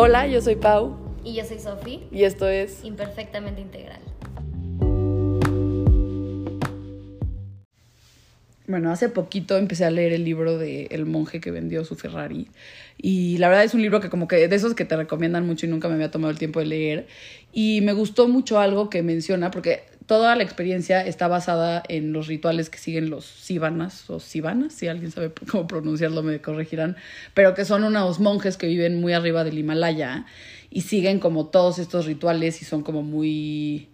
Hola, yo soy Pau. Y yo soy Sofi, y esto es imperfectamente integral. Bueno, hace poquito empecé a leer el libro de El monje que vendió su Ferrari. Y la verdad es un libro que como que de esos que te recomiendan mucho y nunca me había tomado el tiempo de leer. Y me gustó mucho algo que menciona porque toda la experiencia está basada en los rituales que siguen los sivanas o sivanas, si alguien sabe cómo pronunciarlo me corregirán, pero que son unos monjes que viven muy arriba del Himalaya y siguen como todos estos rituales y son como muy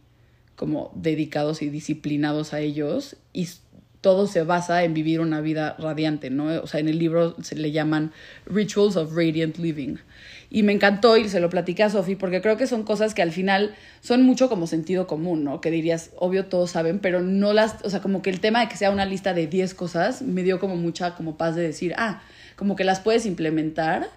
como dedicados y disciplinados a ellos y todo se basa en vivir una vida radiante, ¿no? O sea, en el libro se le llaman Rituals of Radiant Living. Y me encantó y se lo platiqué a Sofi porque creo que son cosas que al final son mucho como sentido común, ¿no? Que dirías, obvio todos saben, pero no las, o sea, como que el tema de que sea una lista de 10 cosas me dio como mucha como paz de decir, ah, como que las puedes implementar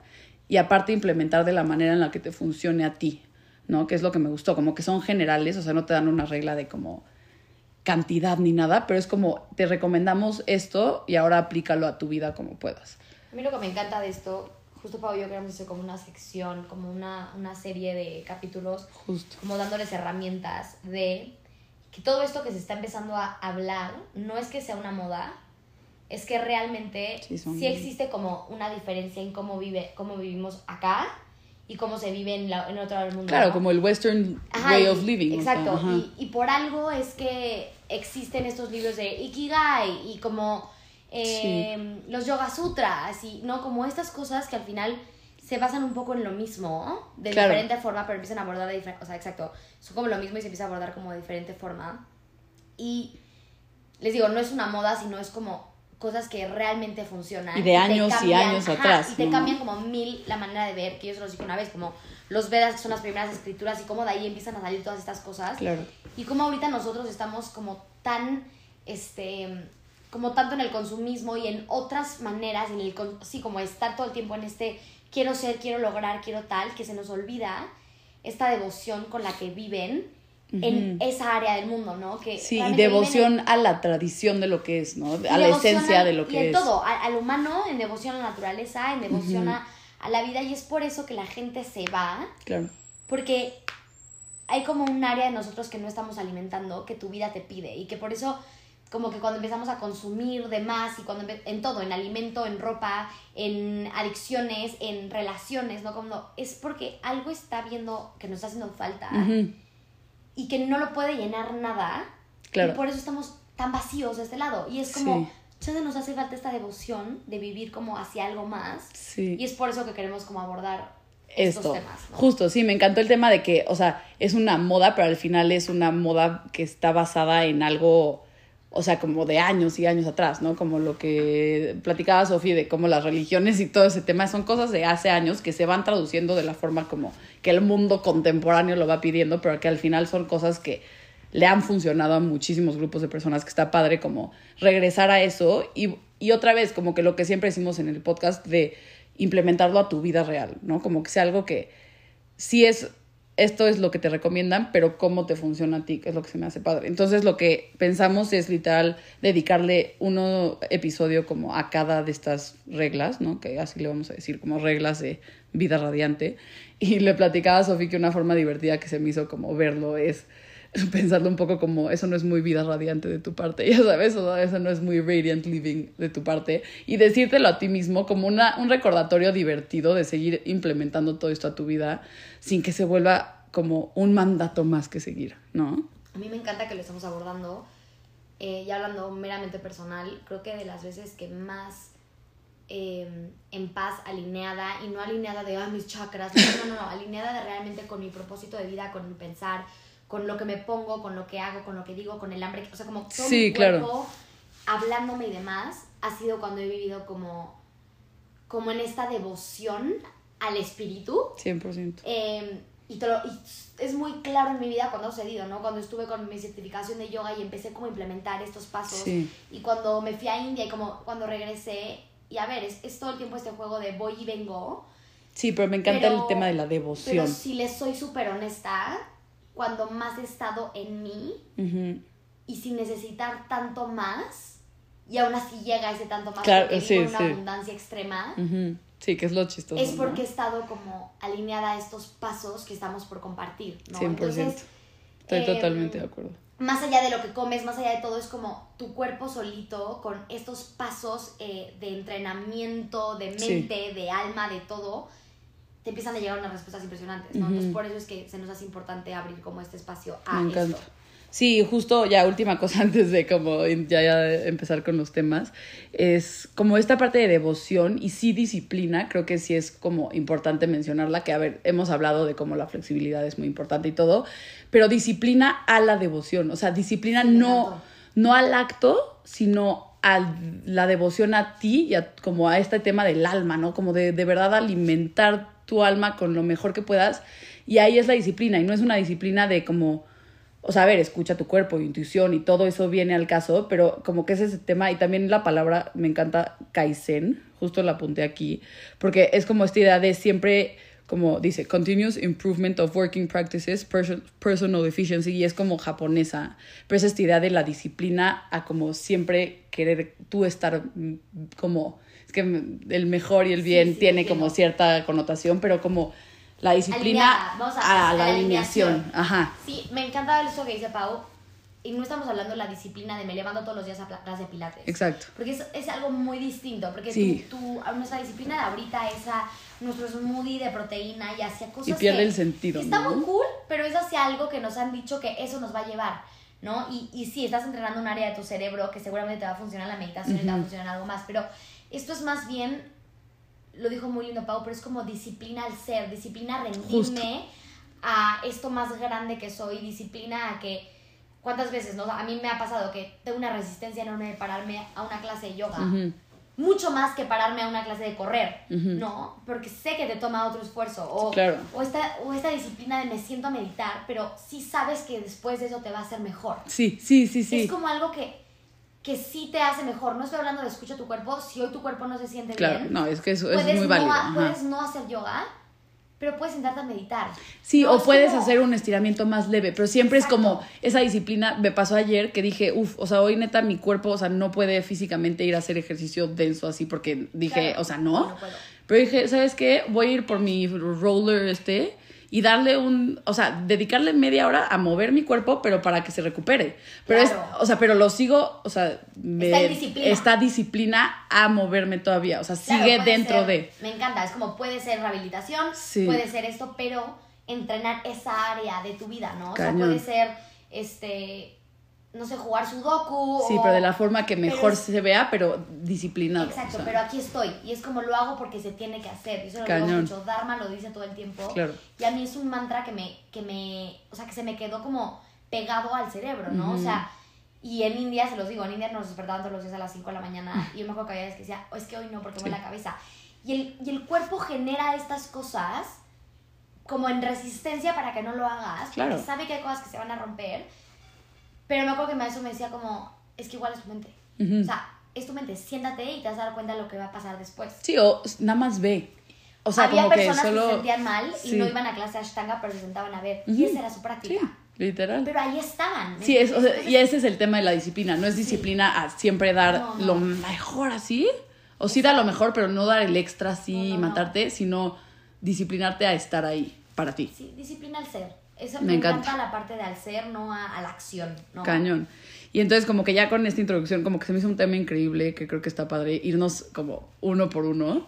y aparte implementar de la manera en la que te funcione a ti, ¿no? Que es lo que me gustó, como que son generales, o sea, no te dan una regla de como cantidad ni nada, pero es como te recomendamos esto y ahora aplícalo a tu vida como puedas. A mí lo que me encanta de esto, justo Pau y yo queremos hacer como una sección, como una, una serie de capítulos, Justo. como dándoles herramientas de que todo esto que se está empezando a hablar no es que sea una moda, es que realmente Sí, existe como una diferencia en cómo, vive, cómo vivimos acá y cómo se vive en, la, en otro lado del mundo. Claro, ¿no? como el western Ajá, way y- of living. o sea, Exacto. y, y por algo es que existen estos libros de Ikigai y como eh, los Yoga Sutras y no como estas cosas que al final se basan un poco en lo mismo de Claro. diferente forma, pero empiezan a abordar de diferente, o sea, exacto, son como lo mismo y se empieza a abordar como de diferente forma. Y les digo, no es una moda, sino es como cosas que realmente funcionan. Y de años y años atrás, Y te ¿no? cambian como mil la manera de ver, que yo se los dije una vez, como los Vedas, que son las primeras escrituras, y cómo de ahí empiezan a salir todas estas cosas. Claro. Y cómo ahorita nosotros estamos como tan, este, como tanto en el consumismo y en otras maneras, en el, sí, como estar todo el tiempo en este quiero ser, quiero lograr, quiero tal, que se nos olvida esta devoción con la que viven en esa área del mundo, ¿no? Que Sí, y en- devoción a la tradición de lo que es, ¿no? y A la esencia de lo y que en es. todo, a- al humano, en devoción a la naturaleza, en devoción a, a la vida, y es por eso que la gente se va, Claro. porque hay como un área de nosotros que no estamos alimentando, que tu vida te pide, y que por eso como que cuando empezamos a consumir de más y cuando en todo, en alimento, en ropa, en adicciones, en relaciones, ¿no? Como es porque algo está viendo que nos está haciendo falta y que no lo puede llenar nada. Claro. Y por eso estamos tan vacíos de este lado. Y es como, Sí. nos hace falta esta devoción de vivir como hacia algo más. Sí. Y es por eso que queremos como abordar esto. estos temas. ¿no? Justo, sí, me encantó el tema de que, o sea, es una moda, pero al final es una moda que está basada en algo, o sea, como de años y años atrás, ¿no? Como lo que platicaba Sofía de cómo las religiones y todo ese tema son cosas de hace años que se van traduciendo de la forma como que el mundo contemporáneo lo va pidiendo, pero que al final son cosas que le han funcionado a muchísimos grupos de personas, que está padre como regresar a eso y, y otra vez, como que lo que siempre decimos en el podcast de implementarlo a tu vida real, ¿no? Como que sea algo que sí es, esto es lo que te recomiendan, pero cómo te funciona a ti, que es lo que se me hace padre. Entonces lo que pensamos es literal dedicarle uno episodio como a cada de estas reglas, ¿no? Que así le vamos a decir, como reglas de vida radiante. Y le platicaba a Sofía que una forma divertida que se me hizo como verlo es pensarlo un poco como eso no es muy vida radiante de tu parte, ya sabes, o eso no es muy radiant living de tu parte y decírtelo a ti mismo como una, un recordatorio divertido de seguir implementando todo esto a tu vida sin que se vuelva como un mandato más que seguir, ¿no? A mí me encanta que lo estamos abordando. eh, y hablando meramente personal, creo que de las veces que más eh, en paz, alineada, y no alineada de ah, mis chakras, no, no, no, alineada realmente con mi propósito de vida, con mi pensar, con lo que me pongo, con lo que hago, con lo que digo, con el hambre, o sea, como todo Sí, mi claro. hablándome y demás, ha sido cuando he vivido como, como en esta devoción al espíritu. 100%. Eh, y, te lo- y es muy claro en mi vida cuando ha sucedido, ¿no? Cuando estuve con mi certificación de yoga y empecé como a implementar estos pasos. Sí. Y cuando me fui a India y como cuando regresé, y a ver, es, es todo el tiempo este juego de voy y vengo. Sí, pero me encanta Pero- el tema de la devoción. Pero si les soy súper honesta, cuando más he estado en mí y sin necesitar tanto más, y aún así llega ese tanto más Claro, porque sí, una sí. abundancia extrema. Sí, que es lo chistoso. es porque he ¿no? estado como alineada a estos pasos que estamos por compartir, ¿no? 100%. Entonces, Estoy em, totalmente de acuerdo. más allá de lo que comes, más allá de todo, es como tu cuerpo solito con estos pasos eh, de entrenamiento, de Sí. mente, de alma, de todo, te empiezan a llegar unas respuestas impresionantes. Entonces, por eso es que se nos hace importante abrir como este espacio a Me encanta. esto. Sí, justo ya última cosa antes de como ya, ya empezar con los temas, es como esta parte de devoción y sí disciplina, creo que sí es como importante mencionarla, que a ver, hemos hablado de cómo la flexibilidad es muy importante y todo, pero disciplina a la devoción, o sea, disciplina Sí, no, no al acto, sino a la devoción a ti y a, como a este tema del alma, ¿no? Como de, de verdad alimentar tu alma con lo mejor que puedas. Y ahí es la disciplina, y no es una disciplina de como, o sea, a ver, escucha tu cuerpo, intuición y todo eso viene al caso, pero como que es ese tema, y también la palabra me encanta Kaizen, justo la apunté aquí, porque es como esta idea de siempre, como dice, continuous improvement of working practices, person- personal efficiency, y es como japonesa, pero es esta idea de la disciplina a como siempre querer tú estar mm, como, es que mm, el mejor y el bien sí, tiene como cierta connotación, pero como la disciplina Alineada, vamos a- a, a la la alineación. alineación. Ajá. Sí, me encanta eso que dice Pau, y no estamos hablando de la disciplina de me levanto todos los días a clase de pilates. Exacto. Porque es, es algo muy distinto, porque Sí. tú, tú- nuestra disciplina de ahorita es a nuestro smoothie de proteína y hacia cosas Y pierde que el sentido, Está ¿no? muy cool, pero es hacia algo que nos han dicho que eso nos va a llevar, ¿no? Y, y sí, estás entrenando un área de tu cerebro que seguramente te va a funcionar la meditación y te va a funcionar algo más, pero esto es más bien, lo dijo muy lindo Pau, pero es como disciplina al ser, disciplina a rendirme Justo. a esto más grande que soy, disciplina a que... ¿Cuántas veces, no? A mí me ha pasado que tengo una resistencia enorme de pararme a una clase de yoga Ujú. mucho más que pararme a una clase de correr, Ujú. ¿no? Porque sé que te toma otro esfuerzo. O, Claro. o, esta, o esta disciplina de me siento a meditar, pero sí sabes que después de eso te va a hacer mejor. Sí, sí, sí, sí. Es como algo que, que sí te hace mejor. No estoy hablando de escucha tu cuerpo. Si hoy tu cuerpo no se siente Claro, bien, no, es que eso, es muy no, válido. puedes no hacer yoga, pero puedes sentarte a meditar. Sí, No, o es puedes como- hacer un estiramiento más leve, pero siempre Exacto. es como esa disciplina. Me pasó ayer que dije, uff, o sea, hoy neta mi cuerpo, o sea, no puede físicamente ir a hacer ejercicio denso así porque dije, Claro, o sea, no. no puedo. Pero dije, ¿sabes qué? Voy a ir por mi roller este y darle un, o sea, dedicarle media hora a mover mi cuerpo, pero para que se recupere. Pero Claro. es, o sea, pero lo sigo, o sea, me- Está en disciplina. está disciplina a moverme todavía, o sea, Claro, sigue dentro ser- de. Me encanta, es como puede ser rehabilitación, Sí. puede ser esto, pero entrenar esa área de tu vida, ¿no? O sea, puede ser, este, no sé, jugar sudoku. Sí, o- pero de la forma que mejor es- se vea, pero disciplinado. Exacto, o sea. pero aquí estoy. Y es como lo hago porque se tiene que hacer. Y eso lo digo mucho. Dharma lo dice todo el tiempo. Claro. Y a mí es un mantra que me, que me, o sea, que se me quedó como pegado al cerebro, ¿no? O sea, y en India, se los digo, en India nos despertaban todos los días a las 5 de la mañana. Y yo me acuerdo que había veces que decía, "Oh, es que hoy no, porque me Sí. la cabeza. Y el, y el cuerpo genera estas cosas como en resistencia para que no lo hagas. Claro. Porque sabe que hay cosas que se van a romper. Pero me acuerdo que maestro me decía como, es que igual es tu mente. Ujú. O sea, es tu mente, siéntate y te vas a dar cuenta de lo que va a pasar después. Sí, o nada más ve. O sea, Había como que personas que, solo. se sentían mal y Sí. no iban a clase de Ashtanga, pero se sentaban a ver. Ujú. Y esa era su Sí, práctica. literal. Pero ahí estaban. ¿me Sí, es, o sea, y ese es el tema de la disciplina. No es disciplina a siempre dar No, no. lo mejor así. O sí da lo mejor, pero no dar el extra así No, y matarte, sino disciplinarte a estar ahí para ti. Sí, disciplina al ser. Eso Me me, encanta. encanta. la parte de al ser, no a, a la acción. ¿no? Cañón. Y entonces como que ya con esta introducción como que se me hizo un tema increíble que creo que está padre irnos como uno por uno.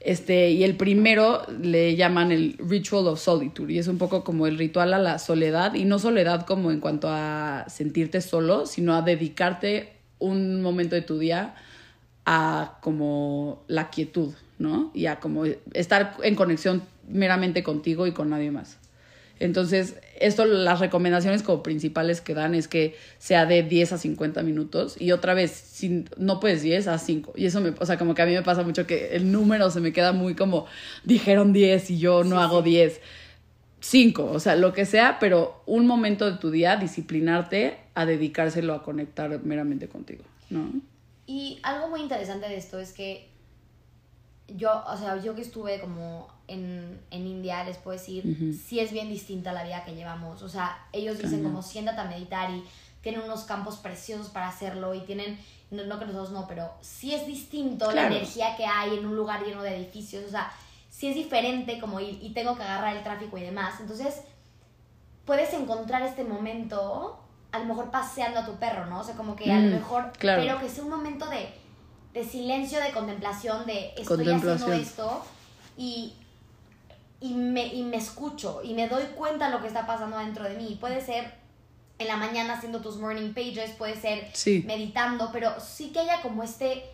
Este, y el primero le llaman el Ritual of Solitude y es un poco como el ritual a la soledad y no soledad como en cuanto a sentirte solo, sino a dedicarte un momento de tu día a como la quietud, ¿no? Y a como estar en conexión meramente contigo y con nadie más. Entonces, esto, las recomendaciones como principales que dan es que sea de 10 a 50 minutos y otra vez, no puedes 10 a 5. Y eso me, o sea, como que a mí me pasa mucho que el número se me queda muy como, dijeron 10 y yo no Sí, hago sí. 10. 5, o sea, lo que sea, pero un momento de tu día, disciplinarte a dedicárselo a conectar meramente contigo, ¿no? Y algo muy interesante de esto es que yo, o sea, yo que estuve como en, en India, les puedo decir, Ujú. sí es bien distinta la vida que llevamos. O sea, ellos dicen como siéntate a meditar y tienen unos campos preciosos para hacerlo y tienen, no, no que nosotros no, pero sí es distinto la energía que hay en un lugar lleno de edificios, o sea, sí es diferente como y, y tengo que agarrar el tráfico y demás. Entonces, puedes encontrar este momento, a lo mejor paseando a tu perro, ¿no? O sea, como que a Mm, lo mejor, claro. pero que sea un momento de, de silencio, de contemplación, de estoy Contemplación. haciendo esto y, y, me, y me escucho y me doy cuenta de lo que está pasando dentro de mí. Puede ser en la mañana haciendo tus morning pages, puede ser Sí. meditando, pero sí que haya como este,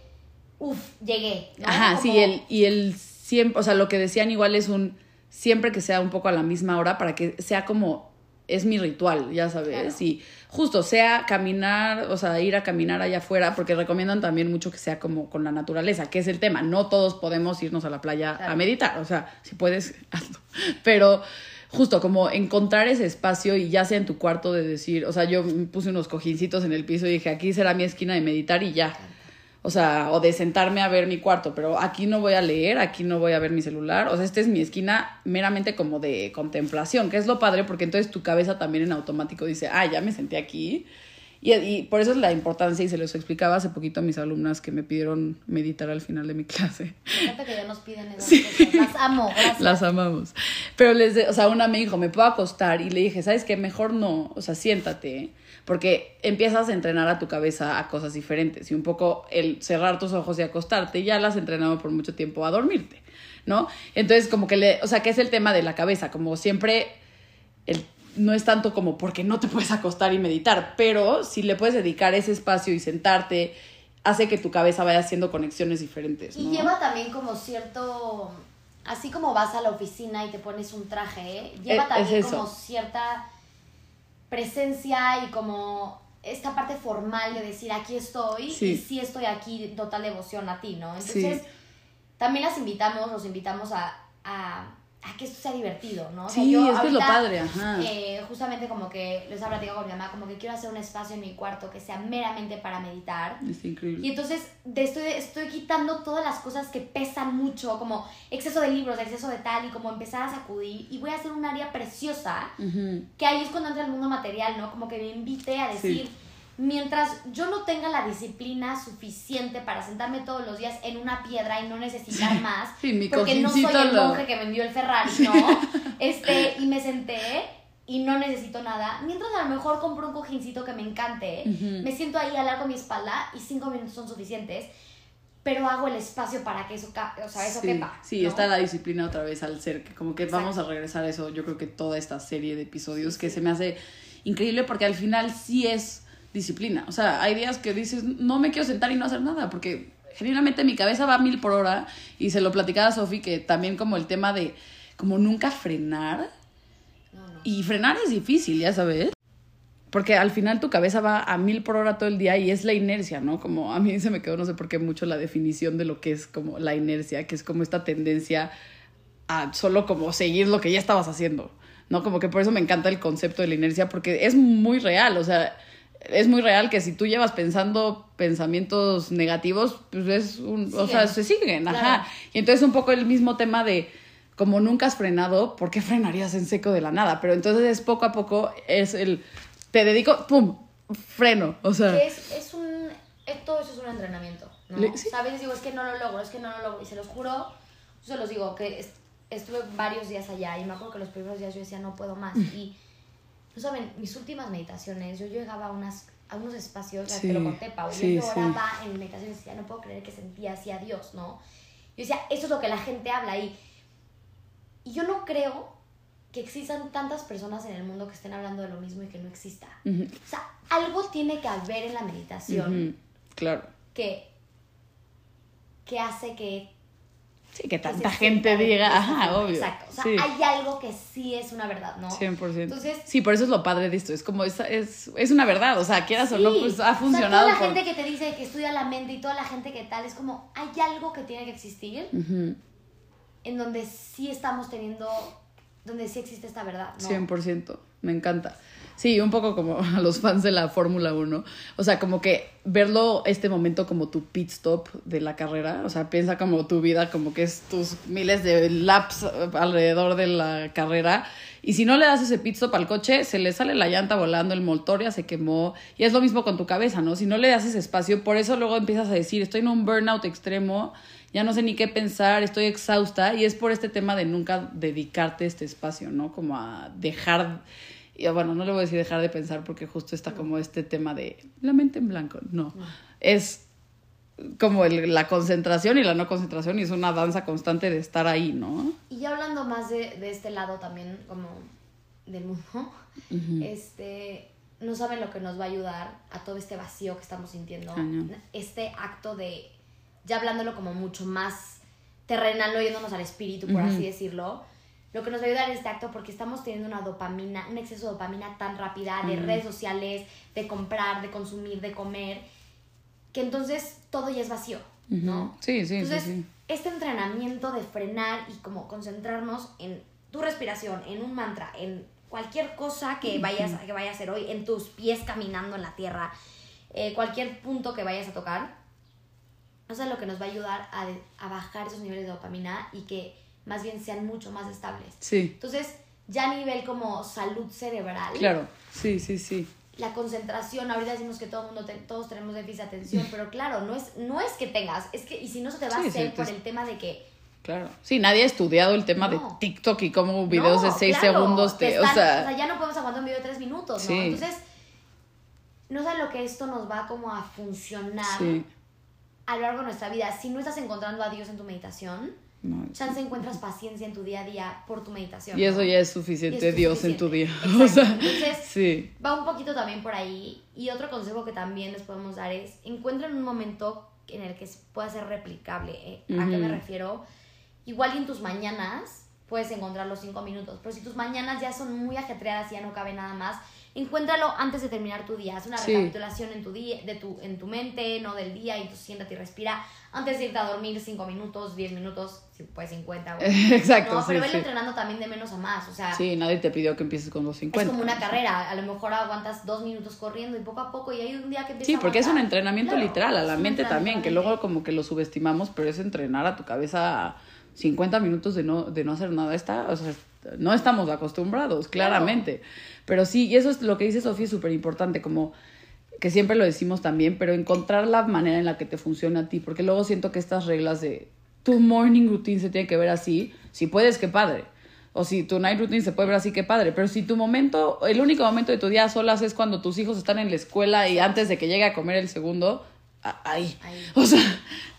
uff, llegué. ¿no? Ajá, sí, el, y el siempre, o sea, lo que decían igual es un siempre que sea un poco a la misma hora para que sea como es mi ritual, ya sabes, Claro. y justo sea caminar, o sea, ir a caminar allá afuera, porque recomiendan también mucho que sea como con la naturaleza, que es el tema, no todos podemos irnos a la playa Claro. a meditar, o sea, si puedes, hazlo, pero justo como encontrar ese espacio y ya sea en tu cuarto de decir, o sea, yo puse unos cojincitos en el piso y dije, aquí será mi esquina de meditar y ya. O sea, o de sentarme a ver mi cuarto, pero aquí no voy a leer, aquí no voy a ver mi celular. O sea, esta es mi esquina meramente como de contemplación, que es lo padre porque entonces tu cabeza también en automático dice, ah, ya me senté aquí. Y, y por eso es la importancia, y se los explicaba hace poquito a mis alumnas que me pidieron meditar al final de mi clase. Encanta que ya nos piden esas cosas. Las amo, gracias. Las amamos. Pero les, de- o sea, una me dijo, me puedo acostar y le dije, ¿sabes qué? Mejor no, o sea, siéntate, porque empiezas a entrenar a tu cabeza a cosas diferentes y un poco el cerrar tus ojos y acostarte ya las has entrenado por mucho tiempo a dormirte, ¿no? Entonces, como que le, o sea, que es el tema de la cabeza, como siempre el no es tanto como porque no te puedes acostar y meditar, pero si le puedes dedicar ese espacio y sentarte, hace que tu cabeza vaya haciendo conexiones diferentes. Y lleva también como cierto, así como vas a la oficina y te pones un traje, lleva Es- también es eso. como cierta presencia y como esta parte formal de decir aquí estoy Sí. y sí estoy aquí, total devoción a ti, ¿no? Sí. Entonces, también las invitamos, los invitamos a, a, a que esto sea divertido, ¿no? O sea, Sí, yo es que es lo ahorita, padre, ajá. eh, justamente como que les he platicado con mi mamá, como que quiero hacer un espacio en mi cuarto que sea meramente para meditar. Es increíble. Y entonces de estoy, estoy quitando todas las cosas que pesan mucho, como exceso de libros, exceso de tal, y como empezar a sacudir. Y voy a hacer un área preciosa, Ujú. que ahí es cuando entra el mundo material, ¿no? Como que me invite a decir, mientras yo no tenga la disciplina suficiente para sentarme todos los días en una piedra y no necesitar más, Sí, mi porque no soy el lo- monje que vendió el Ferrari, ¿no? Este, y me senté y no necesito nada. Mientras a lo mejor compro un cojincito que me encante, Ujú. me siento ahí, alargo mi espalda y cinco minutos son suficientes, pero hago el espacio para que eso, o sea, eso sí, quepa. sí ¿no? está la disciplina otra vez al ser, que como que Exacto. vamos a regresar a eso, yo creo que toda esta serie de episodios que se me hace increíble porque al final sí es disciplina. O sea, hay días que dices, no me quiero sentar y no hacer nada, porque genuinamente mi cabeza va a mil por hora y se lo platicaba a Sofi que también como el tema de como nunca frenar No, no. y frenar es difícil, ya sabes. Porque al final tu cabeza va a mil por hora todo el día y es la inercia, ¿no? Como a mí se me quedó, no sé por qué, mucho la definición de lo que es como la inercia, que es como esta tendencia a solo como seguir lo que ya estabas haciendo, ¿no? Como que por eso me encanta el concepto de la inercia, porque es muy real, o sea, es muy real que si tú llevas pensando pensamientos negativos, pues es un, o sea, Siguen. se siguen, ajá. Claro. Y entonces un poco el mismo tema de como nunca has frenado, ¿por qué frenarías en seco de la nada? Pero entonces es poco a poco, es el, te dedico, ¡pum! Freno, o sea, Que es, es un, eh, todo eso es un entrenamiento, ¿no? Sí. ¿Sabes? Digo, es que no lo logro, es que no lo logro. Y se los juro, se los digo, que est- estuve varios días allá y me acuerdo que los primeros días yo decía, no puedo más. Y, no saben, mis últimas meditaciones, yo llegaba a, unas, a unos espacios, Sí, te lo conté, Pau, sí, yo sí. lloraba en meditaciones y decía, no puedo creer que sentía así a Dios, ¿no? Yo decía, eso es lo que la gente habla y, y yo no creo que existan tantas personas en el mundo que estén hablando de lo mismo y que no exista. O sea, algo tiene que haber en la meditación claro. que, que hace que... Sí, que tanta se gente sienta diga, ajá, obvio. Exacto. O sea, sí. hay algo que sí es una verdad, ¿no? 100%. Entonces, sí, por eso es lo padre de esto. Es como, es, es, es una verdad. O sea, quieras o no, Sí. pues O ha sea, funcionado. toda la por- gente que te dice que estudia la mente y toda la gente que tal, es como, hay algo que tiene que existir Ujú, en donde sí estamos teniendo, donde sí existe esta verdad, ¿no? 100%. Me encanta. Sí, un poco como a los fans de la Fórmula 1. O sea, como que verlo este momento como tu pit stop de la carrera, o sea, piensa como tu vida, como que es tus miles de laps alrededor de la carrera. Y si no le das ese pit stop al coche, se le sale la llanta volando, el motor ya se quemó. Y es lo mismo con tu cabeza, ¿no? Si no le das ese espacio, por eso luego empiezas a decir, estoy en un burnout extremo, ya no sé ni qué pensar, estoy exhausta. Y es por este tema de nunca dedicarte este espacio, ¿no? Como a dejar y bueno, no le voy a decir dejar de pensar porque justo está como este tema de la mente en blanco. No, es como el, la concentración y la no concentración y es una danza constante de estar ahí, ¿no? Y ya hablando más de, de este lado también como del mundo, este, no saben lo que nos va a ayudar a todo este vacío que estamos sintiendo. Este acto de, ya hablándolo como mucho más terrenal, no yéndonos al espíritu, por así decirlo, lo que nos va a ayudar en este acto porque estamos teniendo una dopamina, un exceso de dopamina tan rápida de redes sociales, de comprar, de consumir, de comer, que entonces todo ya es vacío, ¿no? Sí, sí, entonces, sí, este entrenamiento de frenar y como concentrarnos en tu respiración, en un mantra, en cualquier cosa que vayas, que vayas a hacer hoy, en tus pies caminando en la tierra, eh, cualquier punto que vayas a tocar, eso es lo que nos va a ayudar a, a bajar esos niveles de dopamina y que más bien sean mucho más estables. Sí. Entonces, ya a nivel como salud cerebral. Claro, sí, sí, sí. La concentración, ahorita decimos que todo mundo todos tenemos déficit de atención, pero claro, no es, no es que tengas, es que, y si no se te va a hacer por el tema de que Claro. Sí, nadie ha estudiado el tema de TikTok y cómo videos de 6 segundos te. o, sea... ya no podemos aguantar un video de 3 minutos, ¿no? Entonces, no sé lo que esto nos va como a funcionar a lo largo de nuestra vida. Si no estás encontrando a Dios en tu meditación, no, chance encuentras paciencia en tu día a día por tu meditación. Y eso ya es suficiente, Dios en tu día. O sea, Entonces, sí. va un poquito también por ahí. Y otro consejo que también les podemos dar es, encuentren un momento en el que pueda ser replicable. ¿eh? ¿A qué me refiero? Igual en tus mañanas puedes encontrar los cinco minutos, pero si tus mañanas ya son muy ajetreadas y ya no cabe nada más, encuéntralo antes de terminar tu día. Haz una recapitulación en tu, día, de tu, en tu mente, no del día, y tú siéntate y respira. Antes de irte a dormir, 5 minutos, 10 minutos, si puedes 50. Exacto. No, pero velo entrenando también de menos a más. O sea, sí, nadie te pidió que empieces con los 50. Es como una carrera. A lo mejor aguantas 2 minutos corriendo y poco a poco, y hay un día que empiezas Sí, porque es un entrenamiento literal, a la mente también, que luego como que lo subestimamos, pero es entrenar a tu cabeza 50 minutos de no, de no hacer nada. Está, o sea, no estamos acostumbrados, claramente. Pero sí, y eso es lo que dice Sofía, es súper importante, como que siempre lo decimos también, pero encontrar la manera en la que te funciona a ti, porque luego siento que estas reglas de tu morning routine se tiene que ver así, si puedes, qué padre. O si tu night routine se puede ver así, qué padre. Pero si tu momento, el único momento de tu día a solas es cuando tus hijos están en la escuela y antes de que llegue a comer el segundo, ahí. O sea,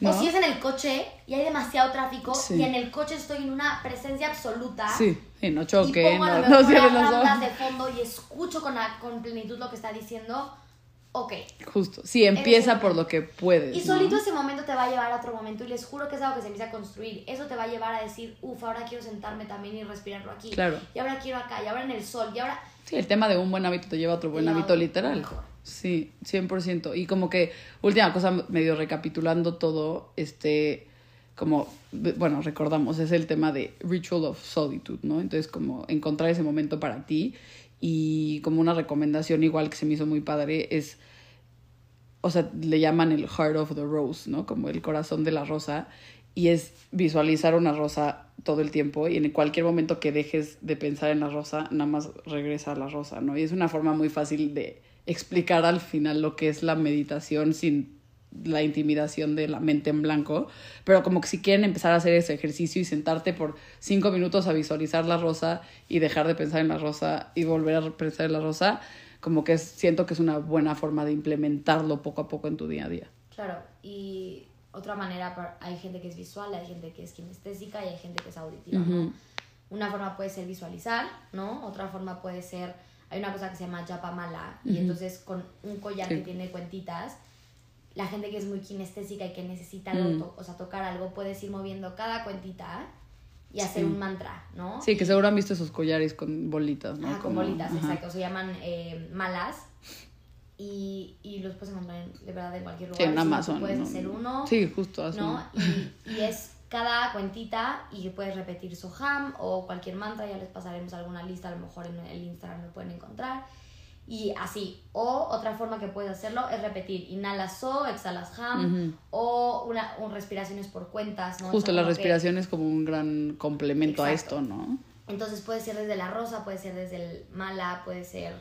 O si es en el coche y hay demasiado tráfico y en el coche estoy en una presencia absoluta. Sí, y no choque, y pongo no, no los ojos. de fondo y escucho con, con plenitud lo que está diciendo. Ok. Justo. Sí, empieza por lo que puedes. Y solito ese momento te va a llevar a otro momento y les juro que es algo que se empieza a construir. Eso te va a llevar a decir, uff, ahora quiero sentarme también y respirarlo aquí. Claro. Y ahora quiero acá, y ahora en el sol, y ahora... Sí, el tema de un buen hábito te lleva a otro buen hábito literal. Mejor. Sí, 100%. Y como que, última cosa, medio recapitulando todo, este, como, bueno, recordamos, es el tema de Ritual of Solitude, ¿no? Entonces, como encontrar ese momento para ti y como una recomendación igual que se me hizo muy padre es, o sea, le llaman el Heart of the Rose, ¿no? Como el corazón de la rosa y es visualizar una rosa todo el tiempo y en cualquier momento que dejes de pensar en la rosa, nada más regresa a la rosa, ¿no? Y es una forma muy fácil de explicar al final lo que es la meditación sin la intimidación de la mente en blanco, pero como que si quieren empezar a hacer ese ejercicio y sentarte por cinco minutos a visualizar la rosa y dejar de pensar en la rosa y volver a pensar en la rosa, como que siento que es una buena forma de implementarlo poco a poco en tu día a día. Claro, y otra manera, hay gente que es visual, hay gente que es kinestésica y hay gente que es auditiva, Una forma puede ser visualizar, ¿no? Otra forma puede ser hay una cosa que se llama yapamala y entonces con un collar que tiene cuentitas, la gente que es muy kinestésica y que necesita o sea, tocar algo, puedes ir moviendo cada cuentita y hacer un mantra, ¿no? Sí, que seguro han visto esos collares con bolitas, ¿no? Ah, con bolitas, exacto. Se llaman eh, malas y, y, los puedes encontrar de verdad en cualquier lugar. Sí, en Amazon. puedes hacer uno. Sí, justo así. ¿no? Y, y es cada cuentita y puedes repetir Soham o cualquier mantra, ya les pasaremos alguna lista, a lo mejor en el Instagram lo pueden encontrar. Y así. O otra forma que puedes hacerlo es repetir. Inhalas so, exhalas ham. O una, un respiraciones por cuentas, ¿no? Justo, O sea, la que- respiración es como un gran complemento a esto, ¿no? Entonces puede ser desde la rosa, puede ser desde el mala, puede ser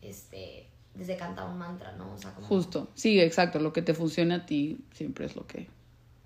este desde cantar un mantra, ¿no? O sea, como... Justo. Sí, exacto. Lo que te funcione a ti siempre es lo que.